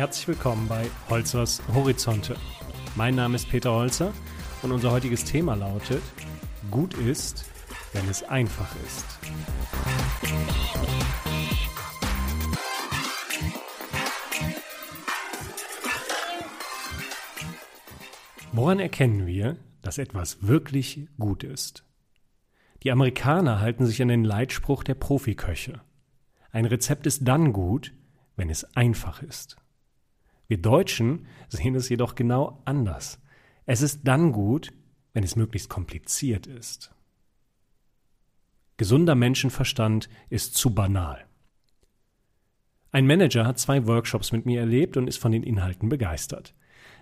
Herzlich willkommen bei Holzers Horizonte. Mein Name ist Peter Holzer und unser heutiges Thema lautet Gut ist, wenn es einfach ist. Woran erkennen wir, dass etwas wirklich gut ist? Die Amerikaner halten sich an den Leitspruch der Profiköche. Ein Rezept ist dann gut, wenn es einfach ist. Wir Deutschen sehen es jedoch genau anders. Es ist dann gut, wenn es möglichst kompliziert ist. Gesunder Menschenverstand ist zu banal. Ein Manager hat zwei Workshops mit mir erlebt und ist von den Inhalten begeistert.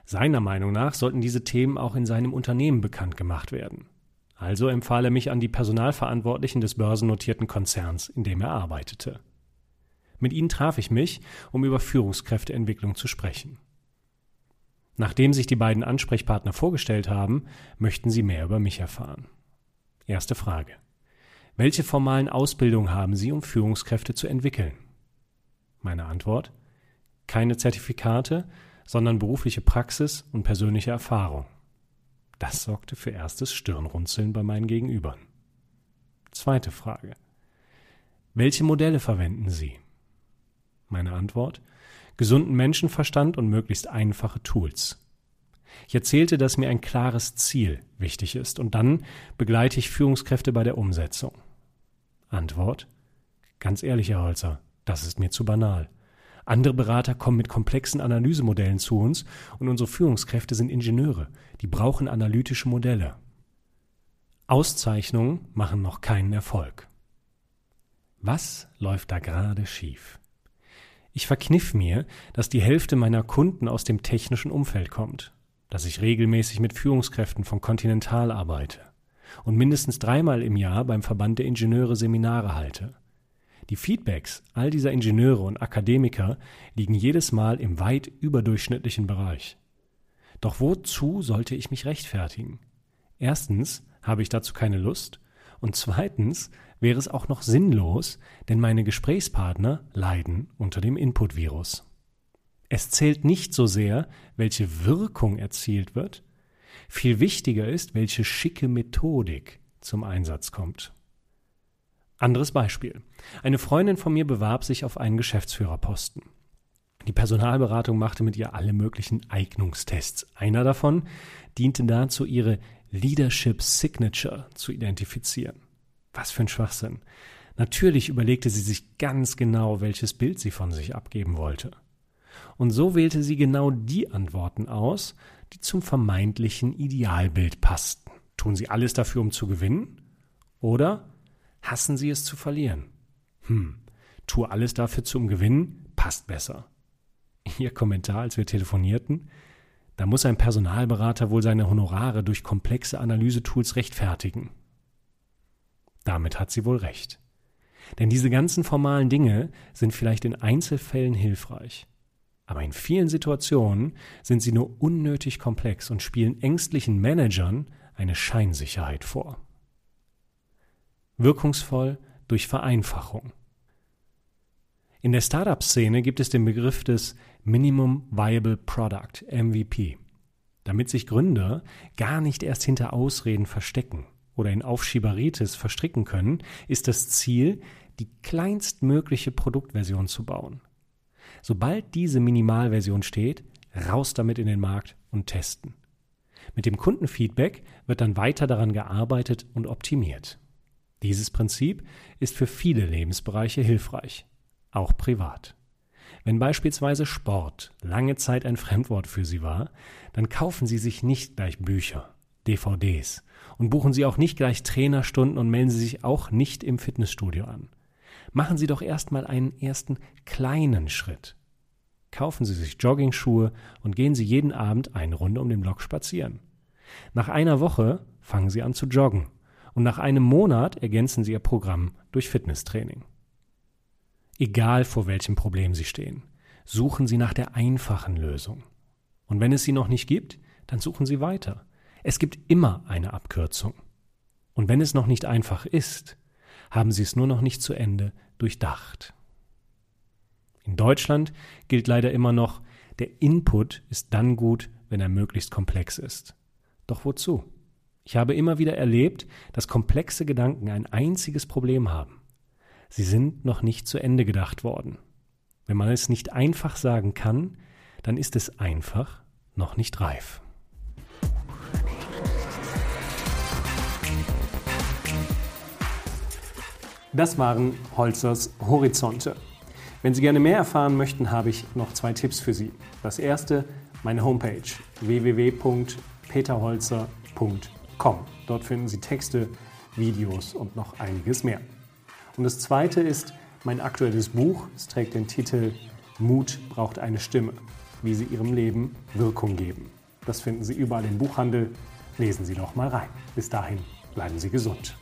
Seiner Meinung nach sollten diese Themen auch in seinem Unternehmen bekannt gemacht werden. Also empfahl er mich an die Personalverantwortlichen des börsennotierten Konzerns, in dem er arbeitete. Mit ihnen traf ich mich, um über Führungskräfteentwicklung zu sprechen. Nachdem sich die beiden Ansprechpartner vorgestellt haben, möchten sie mehr über mich erfahren. Erste Frage. Welche formalen Ausbildungen haben Sie, um Führungskräfte zu entwickeln? Meine Antwort. Keine Zertifikate, sondern berufliche Praxis und persönliche Erfahrung. Das sorgte für erstes Stirnrunzeln bei meinen Gegenübern. Zweite Frage. Welche Modelle verwenden Sie? Meine Antwort? Gesunden Menschenverstand und möglichst einfache Tools. Ich erzählte, dass mir ein klares Ziel wichtig ist und dann begleite ich Führungskräfte bei der Umsetzung. Antwort? Ganz ehrlich, Herr Holzer, das ist mir zu banal. Andere Berater kommen mit komplexen Analysemodellen zu uns und unsere Führungskräfte sind Ingenieure, die brauchen analytische Modelle. Auszeichnungen machen noch keinen Erfolg. Was läuft da gerade schief? Ich verkniff mir, dass die Hälfte meiner Kunden aus dem technischen Umfeld kommt, dass ich regelmäßig mit Führungskräften von Continental arbeite und mindestens dreimal im Jahr beim Verband der Ingenieure Seminare halte. Die Feedbacks all dieser Ingenieure und Akademiker liegen jedes Mal im weit überdurchschnittlichen Bereich. Doch wozu sollte ich mich rechtfertigen? Erstens habe ich dazu keine Lust und zweitens wäre es auch noch sinnlos, denn meine Gesprächspartner leiden unter dem Input-Virus. Es zählt nicht so sehr, welche Wirkung erzielt wird, viel wichtiger ist, welche schicke Methodik zum Einsatz kommt. Anderes Beispiel. Eine Freundin von mir bewarb sich auf einen Geschäftsführerposten. Die Personalberatung machte mit ihr alle möglichen Eignungstests. Einer davon diente dazu, ihre Leadership Signature zu identifizieren. Was für ein Schwachsinn. Natürlich überlegte sie sich ganz genau, welches Bild sie von sich abgeben wollte. Und so wählte sie genau die Antworten aus, die zum vermeintlichen Idealbild passten. Tun sie alles dafür, um zu gewinnen? Oder hassen sie es zu verlieren? Hm, tue alles dafür zum Gewinnen, passt besser. Ihr Kommentar, als wir telefonierten, da muss ein Personalberater wohl seine Honorare durch komplexe Analysetools rechtfertigen. Damit hat sie wohl recht. Denn diese ganzen formalen Dinge sind vielleicht in Einzelfällen hilfreich. Aber in vielen Situationen sind sie nur unnötig komplex und spielen ängstlichen Managern eine Scheinsicherheit vor. Wirkungsvoll durch Vereinfachung. In der Startup-Szene gibt es den Begriff des Minimum Viable Product, MVP, damit sich Gründer gar nicht erst hinter Ausreden verstecken oder in Aufschieberitis verstricken können, ist das Ziel, die kleinstmögliche Produktversion zu bauen. Sobald diese Minimalversion steht, raus damit in den Markt und testen. Mit dem Kundenfeedback wird dann weiter daran gearbeitet und optimiert. Dieses Prinzip ist für viele Lebensbereiche hilfreich, auch privat. Wenn beispielsweise Sport lange Zeit ein Fremdwort für Sie war, dann kaufen Sie sich nicht gleich Bücher, DVDs und buchen Sie auch nicht gleich Trainerstunden und melden Sie sich auch nicht im Fitnessstudio an. Machen Sie doch erstmal einen ersten kleinen Schritt. Kaufen Sie sich Joggingschuhe und gehen Sie jeden Abend eine Runde um den Block spazieren. Nach einer Woche fangen Sie an zu joggen und nach einem Monat ergänzen Sie Ihr Programm durch Fitnesstraining. Egal vor welchem Problem Sie stehen, suchen Sie nach der einfachen Lösung. Und wenn es sie noch nicht gibt, dann suchen Sie weiter. Es gibt immer eine Abkürzung. Und wenn es noch nicht einfach ist, haben Sie es nur noch nicht zu Ende durchdacht. In Deutschland gilt leider immer noch, der Input ist dann gut, wenn er möglichst komplex ist. Doch wozu? Ich habe immer wieder erlebt, dass komplexe Gedanken ein einziges Problem haben. Sie sind noch nicht zu Ende gedacht worden. Wenn man es nicht einfach sagen kann, dann ist es einfach noch nicht reif. Das waren Holzers Horizonte. Wenn Sie gerne mehr erfahren möchten, habe ich noch zwei Tipps für Sie. Das erste, meine Homepage www.peterholzer.com. Dort finden Sie Texte, Videos und noch einiges mehr. Und das zweite ist mein aktuelles Buch. Es trägt den Titel Mut braucht eine Stimme, wie Sie Ihrem Leben Wirkung geben. Das finden Sie überall im Buchhandel. Lesen Sie doch mal rein. Bis dahin bleiben Sie gesund.